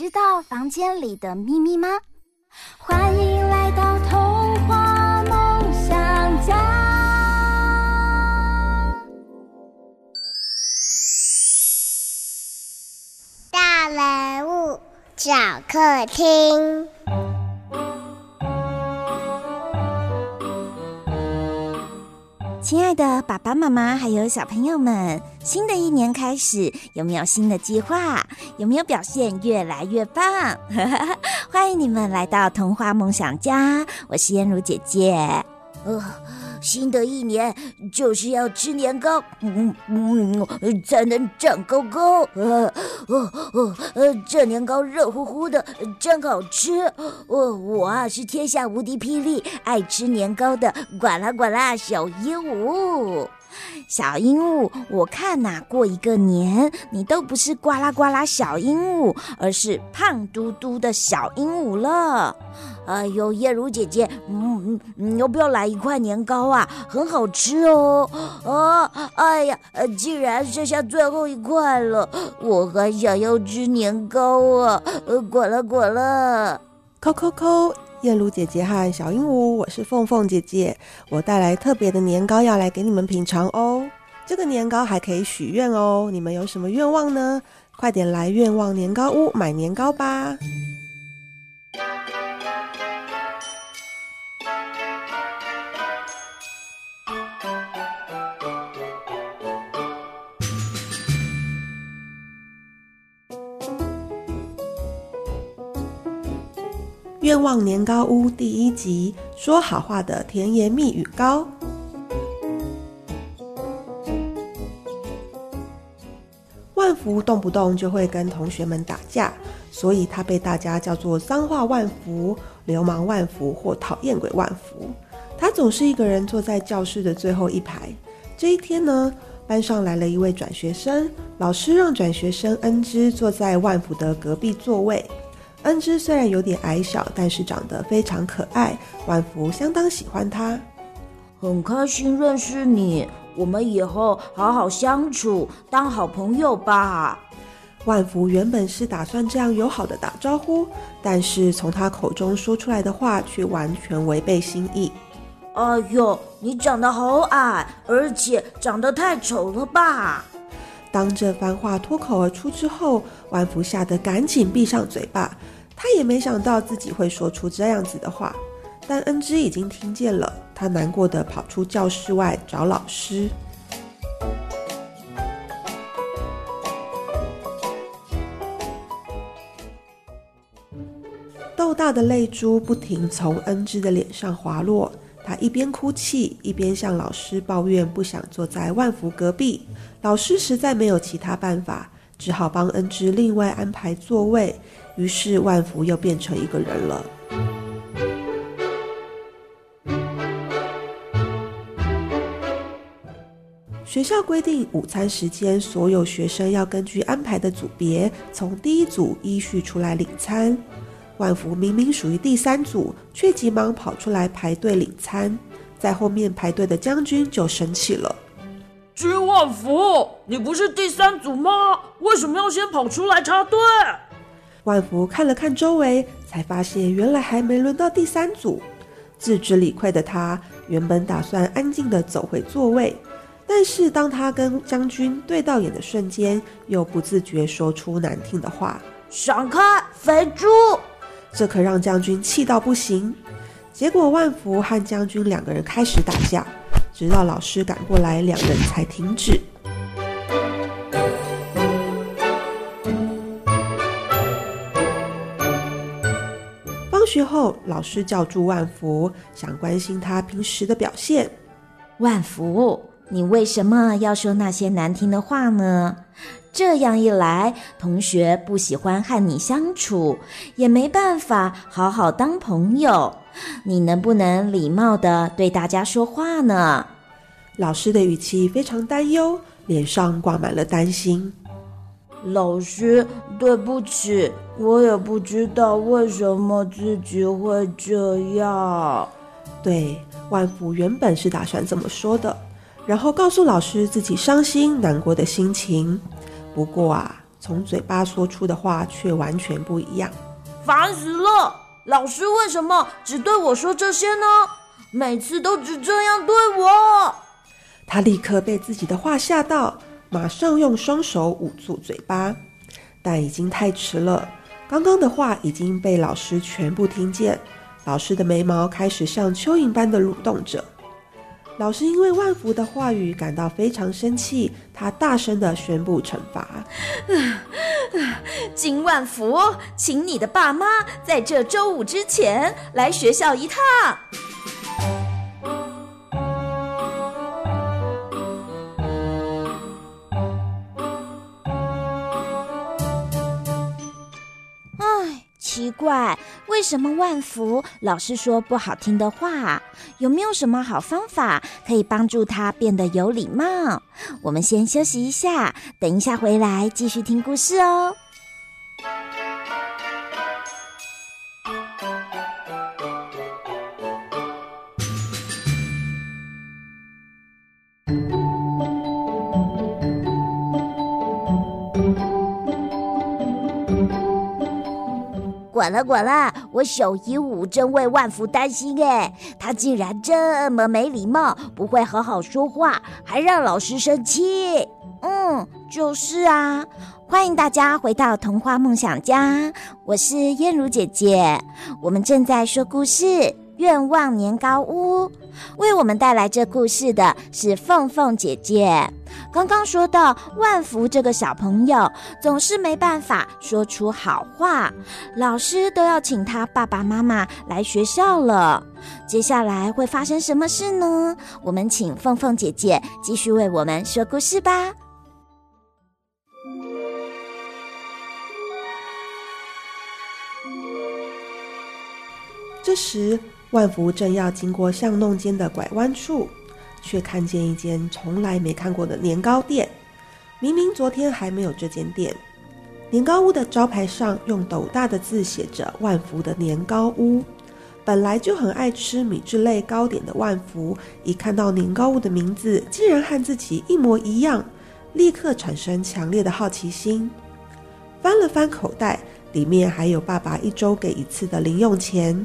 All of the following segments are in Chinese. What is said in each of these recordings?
知道房间里的秘密吗？欢迎来到童话梦想家。大人物小客厅。亲爱的爸爸妈妈，还有小朋友们，新的一年开始，有没有新的计划？有没有表现越来越棒？欢迎你们来到童话梦想家，我是燕如姐姐。呃，新的一年就是要吃年糕，嗯嗯，才能长高高。呃呃呃呃，这年糕热乎乎的，真好吃。我我啊是天下无敌霹雳，爱吃年糕的呱啦呱啦小鹦鹉。小鹦鹉，我看呐、过一个年，你都不是呱啦呱啦小鹦鹉，而是胖嘟嘟的小鹦鹉了。哎呦，彦如姐姐，嗯嗯，你要不要来一块年糕啊？很好吃哦。啊，哎呀，既然剩下最后一块了，我还想要吃年糕啊！呃，滚了滚了，扣扣扣。燕如姐姐和小鹦鹉，我是凤凤姐姐，我带来特别的年糕要来给你们品尝哦。这个年糕还可以许愿哦，你们有什么愿望呢？快点来愿望年糕屋买年糕吧！愿望年糕屋第一集，说好话的甜言蜜语糕。万福动不动就会跟同学们打架，所以他被大家叫做脏话万福、流氓万福或讨厌鬼万福。他总是一个人坐在教室的最后一排。这一天呢，班上来了一位转学生，老师让转学生恩芝坐在万福的隔壁座位。恩芝虽然有点矮小，但是长得非常可爱，万福相当喜欢他。很开心认识你，我们以后好好相处，当好朋友吧。万福原本是打算这样友好的打招呼，但是从他口中说出来的话却完全违背心意。哎呦，你长得好矮，而且长得太丑了吧！当这番话脱口而出之后，万福吓得赶紧闭上嘴巴。他也没想到自己会说出这样子的话，但恩芝已经听见了，他难过的跑出教室外找老师。豆大的泪珠不停从恩芝的脸上滑落。他一边哭泣，一边向老师抱怨不想坐在万福隔壁。老师实在没有其他办法，只好帮恩芝另外安排座位。于是万福又变成一个人了。学校规定，午餐时间所有学生要根据安排的组别，从第一组依序出来领餐。万福明明属于第三组，却急忙跑出来排队领餐。在后面排队的将军就生气了：“君万福，你不是第三组吗？为什么要先跑出来插队？”万福看了看周围，才发现原来还没轮到第三组。自知理亏的他，原本打算安静地走回座位，但是当他跟将军对到眼的瞬间，又不自觉说出难听的话：“闪开，肥猪！”这可让将军气到不行。结果万福和将军两个人开始打架，直到老师赶过来，两人才停止。放学后，老师叫住万福，想关心他平时的表现。万福，你为什么要说那些难听的话呢？这样一来，同学不喜欢和你相处，也没办法好好当朋友。你能不能礼貌的对大家说话呢？老师的语气非常担忧，脸上挂满了担心。老师，对不起，我也不知道为什么自己会这样。对，万福原本是打算这么说的，然后告诉老师自己伤心难过的心情。不过啊，从嘴巴说出的话却完全不一样。烦死了！老师为什么只对我说这些呢？每次都只这样对我。他立刻被自己的话吓到，马上用双手捂住嘴巴，但已经太迟了。刚刚的话已经被老师全部听见，老师的眉毛开始像蚯蚓般的蠕动着。老师因为万福的话语感到非常生气，他大声的宣布惩罚：“ 金万福，请你的爸妈在这周五之前来学校一趟。”怪，为什么万福老是说不好听的话？有没有什么好方法可以帮助他变得有礼貌？我们先休息一下，等一下回来继续听故事哦。滚了滚了，我小鹦鹉真为万福担心哎，他竟然这么没礼貌，不会好好说话，还让老师生气。嗯，就是啊。欢迎大家回到童话梦想家，我是燕如姐姐，我们正在说故事。愿望年糕屋为我们带来这故事的是凤凤姐姐。刚刚说到万福这个小朋友总是没办法说出好话，老师都要请他爸爸妈妈来学校了。接下来会发生什么事呢？我们请凤凤姐姐继续为我们说故事吧。这时。万福正要经过巷弄间的拐弯处，却看见一间从来没看过的年糕店。明明昨天还没有这间店。年糕屋的招牌上用斗大的字写着“万福的年糕屋”。本来就很爱吃米制类糕点的万福，一看到年糕屋的名字，竟然和自己一模一样，立刻产生强烈的好奇心。翻了翻口袋，里面还有爸爸一周给一次的零用钱。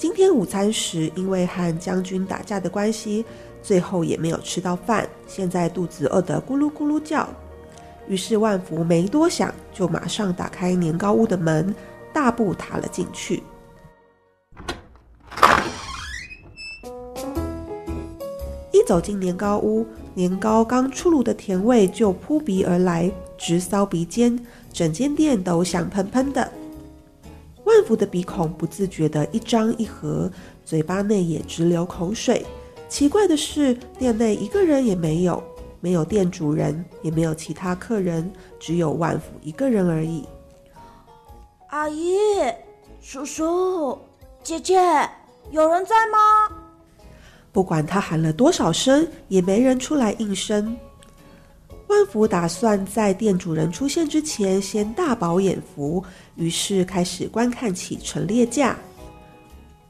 今天午餐时，因为和将军打架的关系，最后也没有吃到饭。现在肚子饿得咕噜咕噜叫，于是万福没多想，就马上打开年糕屋的门，大步踏了进去。一走进年糕屋，年糕刚出炉的甜味就扑鼻而来，直骚鼻尖，整间店都香喷喷的。万福的鼻孔不自觉地一张一合，嘴巴内也直流口水。奇怪的是，店内一个人也没有，没有店主人，也没有其他客人，只有万福一个人而已。阿姨、叔叔、姐姐，有人在吗？不管他喊了多少声，也没人出来应声。万福打算在店主人出现之前先大饱眼福，于是开始观看起陈列架。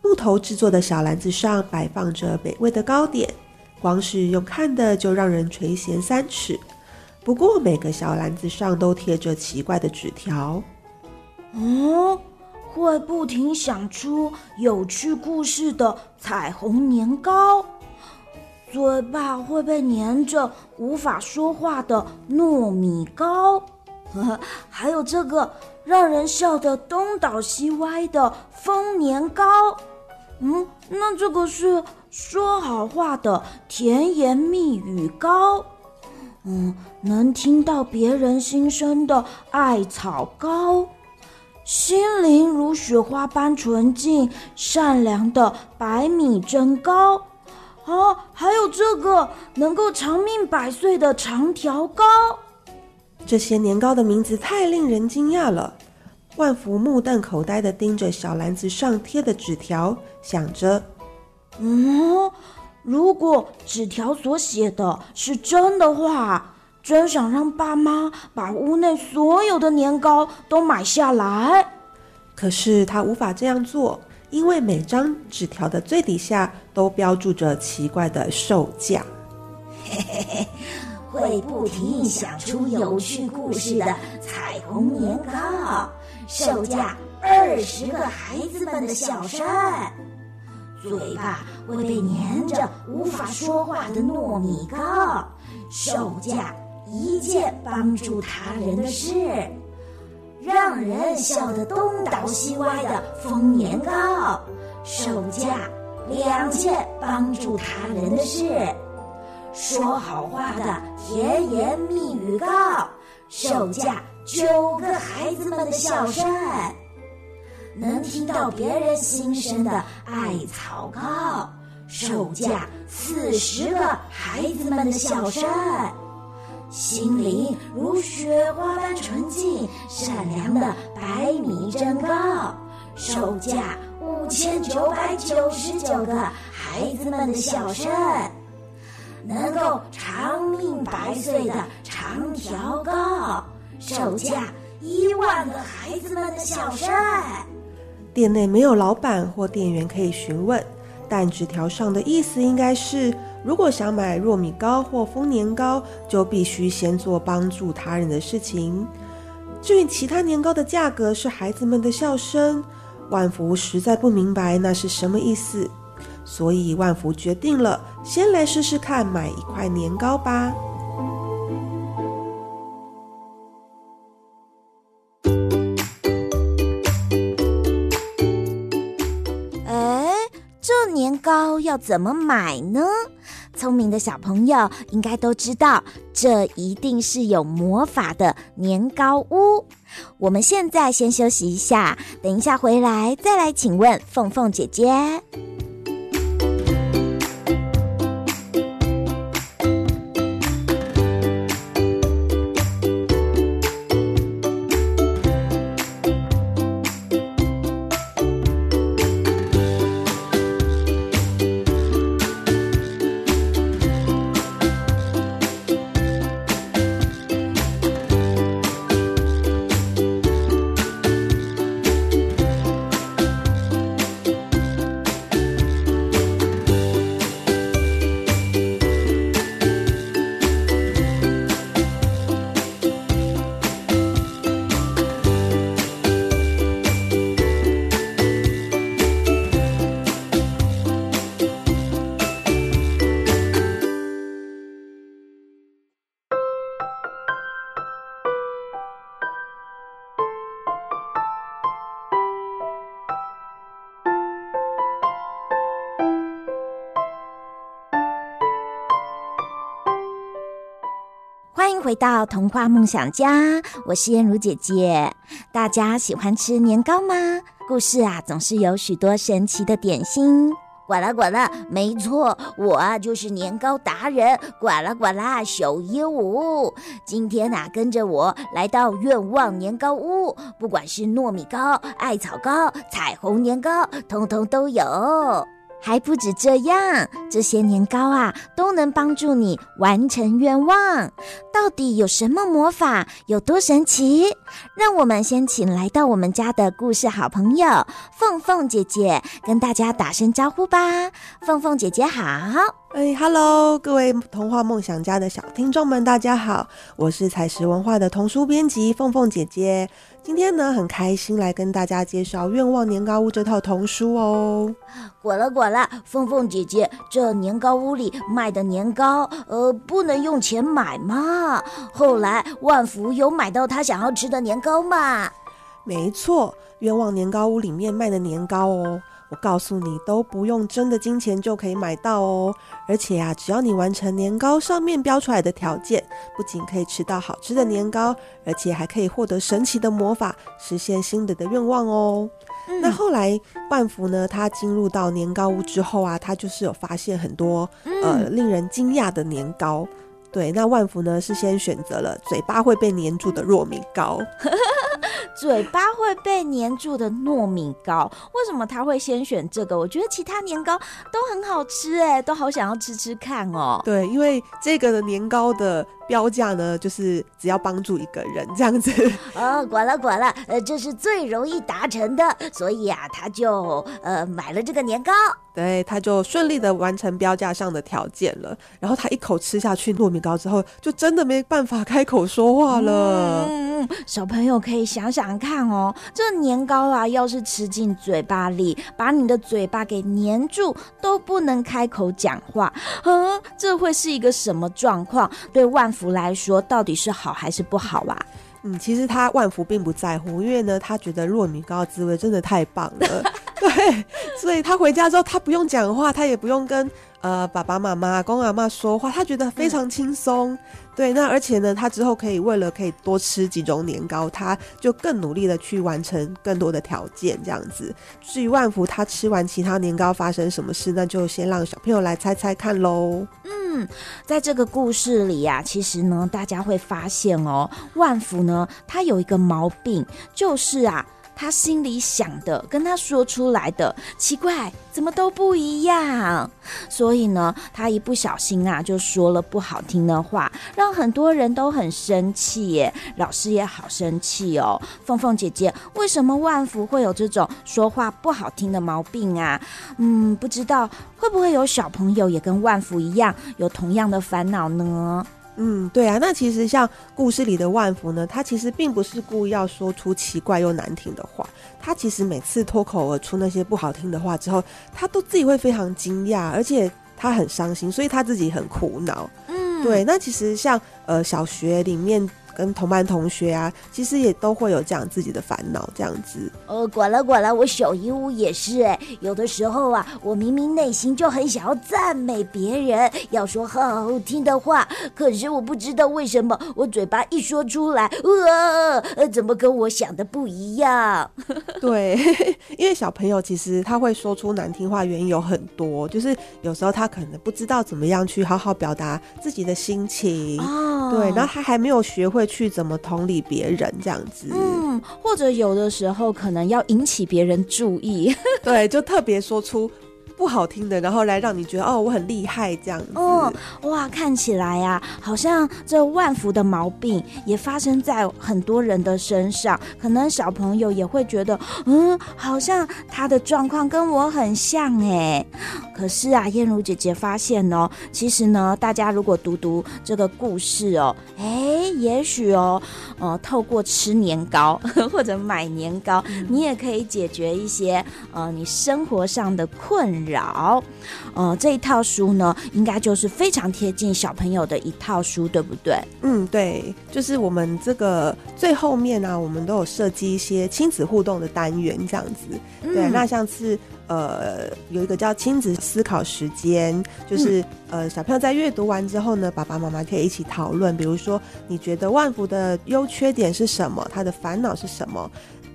木头制作的小篮子上摆放着美味的糕点，光是用看的就让人垂涎三尺。不过每个小篮子上都贴着奇怪的纸条。嗯，会不停想出有趣故事的彩虹年糕。嘴巴会被粘着，无法说话的糯米糕，呵呵，还有这个让人笑得东倒西歪的丰年糕。嗯，那这个是说好话的甜言蜜语糕。嗯，能听到别人心声的艾草糕，心灵如雪花般纯净善良的白米蒸糕。啊，还有这个能够长命百岁的长条糕。这些年糕的名字太令人惊讶了。万福目瞪口呆地盯着小篮子上贴的纸条，想着：“嗯，如果纸条所写的是真的话，真想让爸妈把屋内所有的年糕都买下来。可是他无法这样做，因为每张纸条的最底下都标注着奇怪的售价。嘿嘿嘿，会不停想出有趣故事的彩虹年糕。”售价二十个孩子们的小山，嘴巴会被粘着无法说话的糯米糕，售价一件帮助他人的事，让人笑得东倒西歪的丰年糕，售价两件帮助他人的事，说好话的甜言蜜语糕，售价。九个孩子们的笑声，能听到别人心声的艾草糕，售价四十个孩子们的笑声，心灵如雪花般纯净善良的白米蒸糕，售价五千九百九十九个孩子们的笑声，能够长命百岁的长条糕。售价一万个孩子们的小声。店内没有老板或店员可以询问，但纸条上的意思应该是：如果想买糯米糕或丰年糕，就必须先做帮助他人的事情。至于其他年糕的价格是孩子们的笑声，万福实在不明白那是什么意思，所以万福决定了，先来试试看买一块年糕吧。哎，这年糕要怎么买呢？聪明的小朋友应该都知道，这一定是有魔法的年糕屋。我们现在先休息一下，等一下回来再来请问凤凤姐姐。回到童话梦想家，我是燕如姐姐。大家喜欢吃年糕吗？故事啊，总是有许多神奇的点心。呱啦呱啦，没错，我啊就是年糕达人。呱啦呱啦，小鹦鹉。今天啊，跟着我来到愿望年糕屋，不管是糯米糕、艾草糕、彩虹年糕，通通都有。还不止这样，这些年糕啊，都能帮助你完成愿望。到底有什么魔法？有多神奇？让我们先请来到我们家的故事好朋友凤凤姐姐跟大家打声招呼吧。凤凤姐姐好。哎，Hello，各位童话梦想家的小听众们，大家好，我是采石文化的童书编辑凤凤姐姐。今天呢，很开心来跟大家介绍《愿望年糕屋》这套童书哦。果了果了，凤凤姐姐，这年糕屋里卖的年糕，呃，不能用钱买吗？后来万福有买到他想要吃的年糕吗？没错，愿望年糕屋里面卖的年糕哦，我告诉你，都不用真的金钱就可以买到哦。而且啊，只要你完成年糕上面标出来的条件，不仅可以吃到好吃的年糕，而且还可以获得神奇的魔法，实现心里的愿望哦。嗯、那后来万福呢，他进入到年糕屋之后啊，他就是有发现很多呃令人惊讶的年糕。对，那万福呢是先选择了嘴巴会被黏住的糯米糕。嘴巴会被黏住的糯米糕，为什么他会先选这个？我觉得其他年糕都很好吃，哎，都好想要吃吃看哦。对，因为这个的年糕的。标价呢，就是只要帮助一个人这样子。哦，管了管了，呃，这是最容易达成的，所以啊，他就呃买了这个年糕。对，他就顺利的完成标价上的条件了。然后他一口吃下去糯米糕之后，就真的没办法开口说话了。嗯，小朋友可以想想看哦，这年糕啊，要是吃进嘴巴里，把你的嘴巴给粘住，都不能开口讲话，嗯，这会是一个什么状况？对万福来说，到底是好还是不好啊？嗯，其实他万福并不在乎，因为呢，他觉得糯米糕的滋味真的太棒了，对，所以他回家之后，他不用讲话，他也不用跟呃爸爸妈妈、公公阿妈说话，他觉得非常轻松。嗯对，那而且呢，他之后可以为了可以多吃几种年糕，他就更努力的去完成更多的条件，这样子。至于万福他吃完其他年糕发生什么事，那就先让小朋友来猜猜看喽。嗯，在这个故事里呀、啊，其实呢，大家会发现哦，万福呢，他有一个毛病，就是啊。他心里想的跟他说出来的奇怪，怎么都不一样？所以呢，他一不小心啊，就说了不好听的话，让很多人都很生气耶。老师也好生气哦。凤凤姐姐，为什么万福会有这种说话不好听的毛病啊？嗯，不知道会不会有小朋友也跟万福一样有同样的烦恼呢？嗯，对啊，那其实像故事里的万福呢，他其实并不是故意要说出奇怪又难听的话，他其实每次脱口而出那些不好听的话之后，他都自己会非常惊讶，而且他很伤心，所以他自己很苦恼。嗯，对，那其实像呃小学里面。跟同班同学啊，其实也都会有这样自己的烦恼，这样子。呃，管了管了，我小姨屋也是哎，有的时候啊，我明明内心就很想要赞美别人，要说好好听的话，可是我不知道为什么，我嘴巴一说出来，呃，呃，怎么跟我想的不一样？对，因为小朋友其实他会说出难听话，原因有很多，就是有时候他可能不知道怎么样去好好表达自己的心情，哦，对，然后他还没有学会。去怎么同理别人这样子，嗯，或者有的时候可能要引起别人注意，对，就特别说出。不好听的，然后来让你觉得哦，我很厉害这样子。哦，哇，看起来呀、啊，好像这万福的毛病也发生在很多人的身上。可能小朋友也会觉得，嗯，好像他的状况跟我很像哎。可是啊，燕如姐姐发现哦，其实呢，大家如果读读这个故事哦，哎，也许哦，呃，透过吃年糕 或者买年糕，嗯、你也可以解决一些呃你生活上的困扰。扰，呃，这一套书呢，应该就是非常贴近小朋友的一套书，对不对？嗯，对，就是我们这个最后面呢、啊，我们都有设计一些亲子互动的单元，这样子。嗯、对，那像是呃，有一个叫亲子思考时间，就是、嗯、呃，小朋友在阅读完之后呢，爸爸妈妈可以一起讨论，比如说你觉得万福的优缺点是什么？他的烦恼是什么？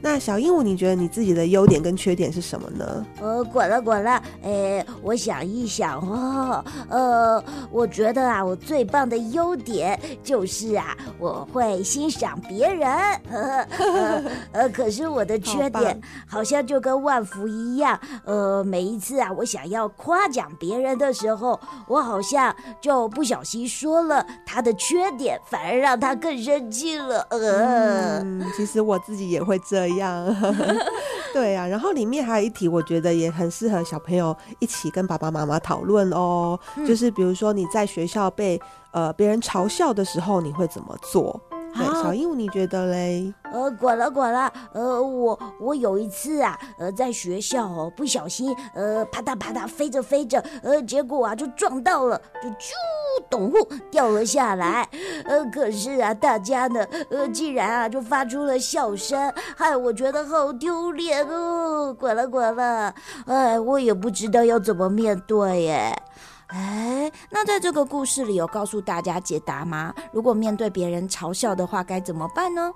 那小鹦鹉，你觉得你自己的优点跟缺点是什么呢？呃，滚了滚了，哎，我想一想哦，呃，我觉得啊，我最棒的优点就是啊，我会欣赏别人，呵呵呃，可是我的缺点好像就跟万福一样，呃，每一次啊，我想要夸奖别人的时候，我好像就不小心说了他的缺点，反而让他更生气了。呃，嗯，其实我自己也会这样。一样，对呀、啊，然后里面还有一题，我觉得也很适合小朋友一起跟爸爸妈妈讨论哦。嗯、就是比如说你在学校被呃别人嘲笑的时候，你会怎么做？对，小鹦鹉，你觉得嘞？呃，管了管了，呃，我我有一次啊，呃，在学校哦，不小心，呃，啪嗒啪嗒飞着飞着，呃，结果啊就撞到了，就啾，咚呼掉了下来，呃，可是啊，大家呢，呃，竟然啊就发出了笑声，害我觉得好丢脸哦，管了管了，哎，我也不知道要怎么面对耶。哎，那在这个故事里有告诉大家解答吗？如果面对别人嘲笑的话，该怎么办呢？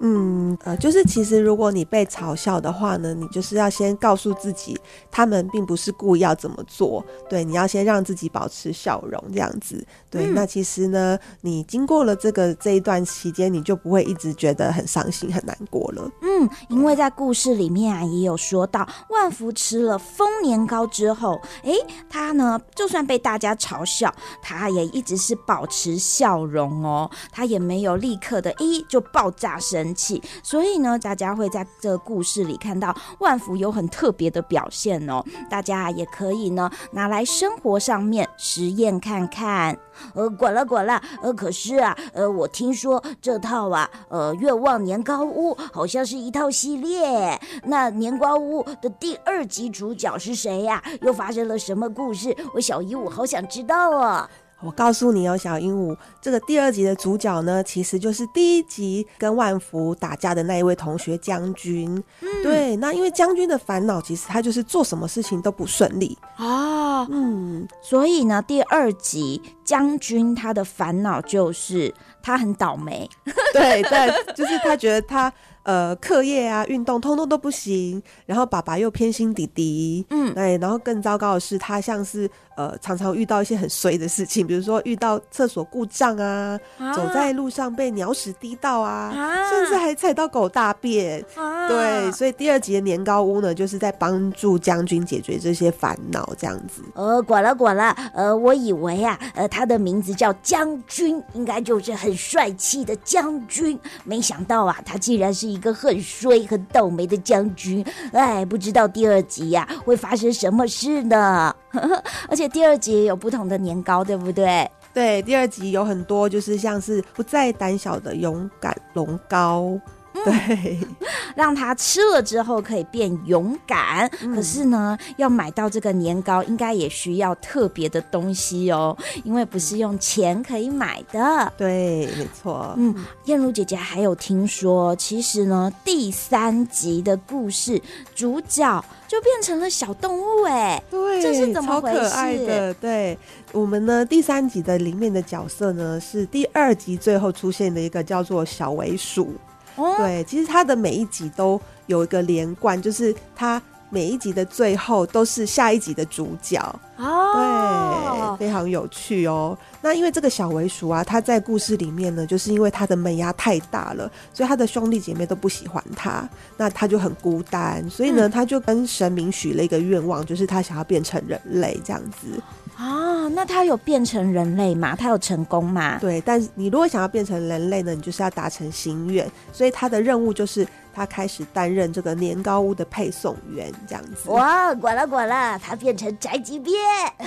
嗯，呃，就是其实如果你被嘲笑的话呢，你就是要先告诉自己，他们并不是故意要怎么做。对，你要先让自己保持笑容，这样子。对，嗯、那其实呢，你经过了这个这一段期间，你就不会一直觉得很伤心、很难过了。嗯，因为在故事里面啊，也有说到，万福吃了丰年糕之后，哎，他呢，就算被大家嘲笑，他也一直是保持笑容哦，他也没有立刻的，一就爆炸声。气，所以呢，大家会在这个故事里看到万福有很特别的表现哦。大家也可以呢拿来生活上面实验看看。呃，管了管了，呃，可是啊，呃，我听说这套啊，呃，愿望年糕屋好像是一套系列。那年糕屋的第二集主角是谁呀？又发生了什么故事？我小姨，我好想知道哦。我告诉你哦，小鹦鹉，这个第二集的主角呢，其实就是第一集跟万福打架的那一位同学将军。嗯，对，那因为将军的烦恼，其实他就是做什么事情都不顺利啊。嗯，所以呢，第二集将军他的烦恼就是他很倒霉。对对，就是他觉得他。呃，课业啊，运动通通都不行，然后爸爸又偏心弟弟，嗯，对，然后更糟糕的是，他像是呃，常常遇到一些很衰的事情，比如说遇到厕所故障啊，啊走在路上被鸟屎滴到啊，啊甚至还踩到狗大便，啊、对，所以第二集的年糕屋呢，就是在帮助将军解决这些烦恼，这样子。呃，管了管了，呃，我以为啊，呃，他的名字叫将军，应该就是很帅气的将军，没想到啊，他竟然是。一个很衰、很倒霉的将军，哎，不知道第二集呀、啊、会发生什么事呢？而且第二集也有不同的年糕，对不对？对，第二集有很多，就是像是不再胆小的勇敢龙糕。对，让他吃了之后可以变勇敢。嗯、可是呢，要买到这个年糕，应该也需要特别的东西哦，因为不是用钱可以买的。对，没错。嗯，燕如姐姐还有听说，其实呢，第三集的故事主角就变成了小动物，哎，对，这是怎么回事？超可爱的。对，我们呢，第三集的里面的角色呢，是第二集最后出现的一个叫做小尾鼠。哦对，其实它的每一集都有一个连贯，就是它每一集的最后都是下一集的主角。哦，对，非常有趣哦。那因为这个小尾鼠啊，它在故事里面呢，就是因为它的门牙太大了，所以它的兄弟姐妹都不喜欢它，那它就很孤单，所以呢，它就跟神明许了一个愿望，就是它想要变成人类这样子。啊，那他有变成人类吗？他有成功吗？对，但是你如果想要变成人类呢，你就是要达成心愿，所以他的任务就是他开始担任这个年糕屋的配送员，这样子。哇，管了管了，他变成宅急便。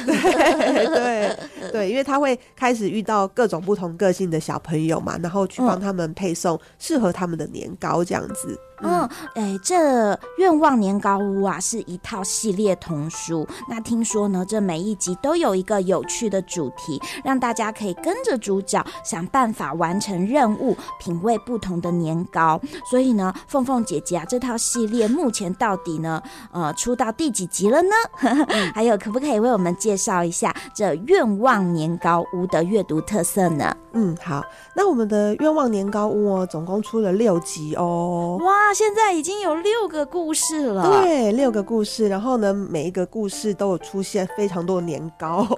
对 对对，因为他会开始遇到各种不同个性的小朋友嘛，然后去帮他们配送适合他们的年糕，这样子。嗯，哎、欸，这愿望年糕屋啊，是一套系列童书。那听说呢，这每一集都有一个有趣的主题，让大家可以跟着主角想办法完成任务，品味不同的年糕。所以呢，凤凤凤姐姐啊，这套系列目前到底呢，呃，出到第几集了呢？还有，可不可以为我们介绍一下这愿望年糕屋的阅读特色呢？嗯，好，那我们的愿望年糕屋哦，总共出了六集哦。哇，现在已经有六个故事了。对，六个故事，然后呢，每一个故事都有出现非常多的年糕。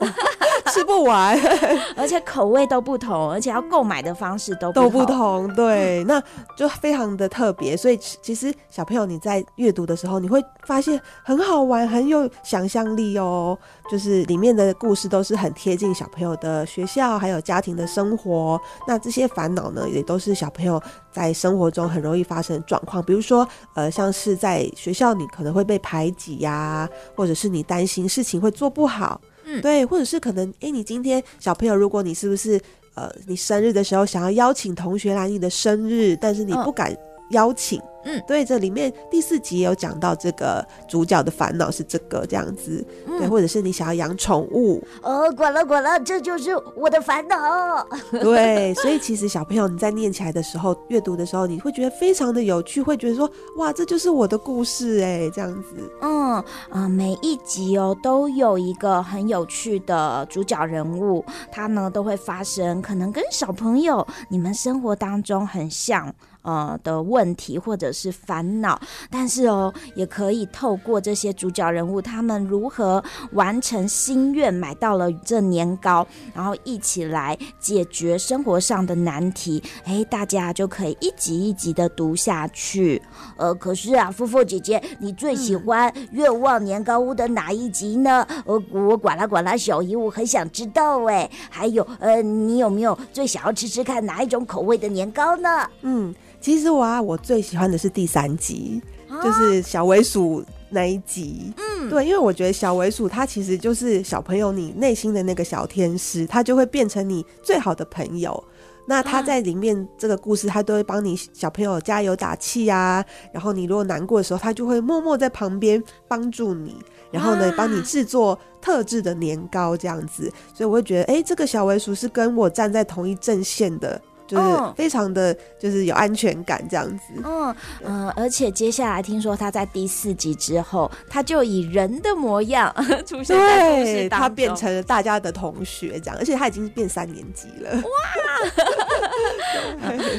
吃不完，而且口味都不同，而且要购买的方式都不都不同，对，那就非常的特别。所以其实小朋友你在阅读的时候，你会发现很好玩，很有想象力哦。就是里面的故事都是很贴近小朋友的学校还有家庭的生活。那这些烦恼呢，也都是小朋友在生活中很容易发生的状况。比如说，呃，像是在学校你可能会被排挤呀，或者是你担心事情会做不好。嗯对，或者是可能，哎，你今天小朋友，如果你是不是呃，你生日的时候想要邀请同学来你的生日，但是你不敢邀请。哦嗯，对，这里面第四集也有讲到这个主角的烦恼是这个这样子，嗯、对，或者是你想要养宠物，哦，管了管了，这就是我的烦恼。对，所以其实小朋友你在念起来的时候，阅读的时候，你会觉得非常的有趣，会觉得说，哇，这就是我的故事哎，这样子。嗯啊、呃，每一集哦都有一个很有趣的主角人物，他呢都会发生可能跟小朋友你们生活当中很像。呃的问题或者是烦恼，但是哦，也可以透过这些主角人物，他们如何完成心愿，买到了这年糕，然后一起来解决生活上的难题。哎，大家就可以一集一集的读下去。呃，可是啊，富富姐姐，你最喜欢愿望年糕屋的哪一集呢？呃，我管啦管啦小姨，我很想知道哎。还有，呃，你有没有最想要吃吃看哪一种口味的年糕呢？嗯。其实我啊，我最喜欢的是第三集，啊、就是小尾鼠那一集。嗯，对，因为我觉得小尾鼠它其实就是小朋友你内心的那个小天使，它就会变成你最好的朋友。那他在里面这个故事，他都会帮你小朋友加油打气啊。然后你如果难过的时候，他就会默默在旁边帮助你，然后呢，帮你制作特制的年糕这样子。所以我会觉得，哎、欸，这个小尾鼠是跟我站在同一阵线的。就是非常的就是有安全感这样子，嗯嗯、呃，而且接下来听说他在第四集之后，他就以人的模样 出现在故事当中，他变成了大家的同学这样，而且他已经变三年级了，哇！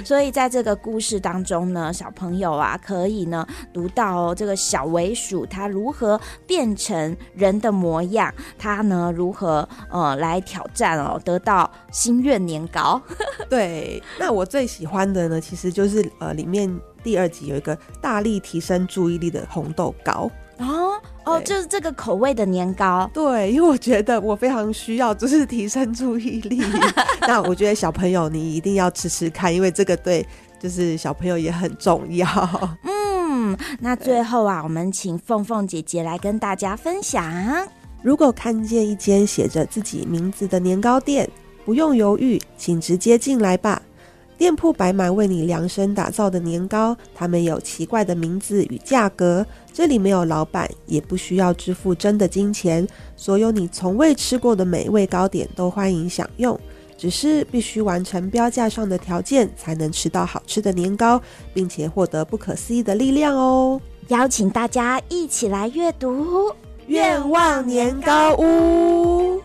所以在这个故事当中呢，小朋友啊可以呢读到、哦、这个小尾鼠它如何变成人的模样，它呢如何呃来挑战哦，得到心愿年糕，对。那我最喜欢的呢，其实就是呃，里面第二集有一个大力提升注意力的红豆糕哦哦，就是这个口味的年糕。对，因为我觉得我非常需要，就是提升注意力。那我觉得小朋友你一定要吃吃看，因为这个对就是小朋友也很重要。嗯，那最后啊，我们请凤凤姐姐来跟大家分享：如果看见一间写着自己名字的年糕店，不用犹豫，请直接进来吧。店铺摆满为你量身打造的年糕，它们有奇怪的名字与价格。这里没有老板，也不需要支付真的金钱。所有你从未吃过的美味糕点都欢迎享用，只是必须完成标价上的条件，才能吃到好吃的年糕，并且获得不可思议的力量哦！邀请大家一起来阅读《愿望年糕屋》。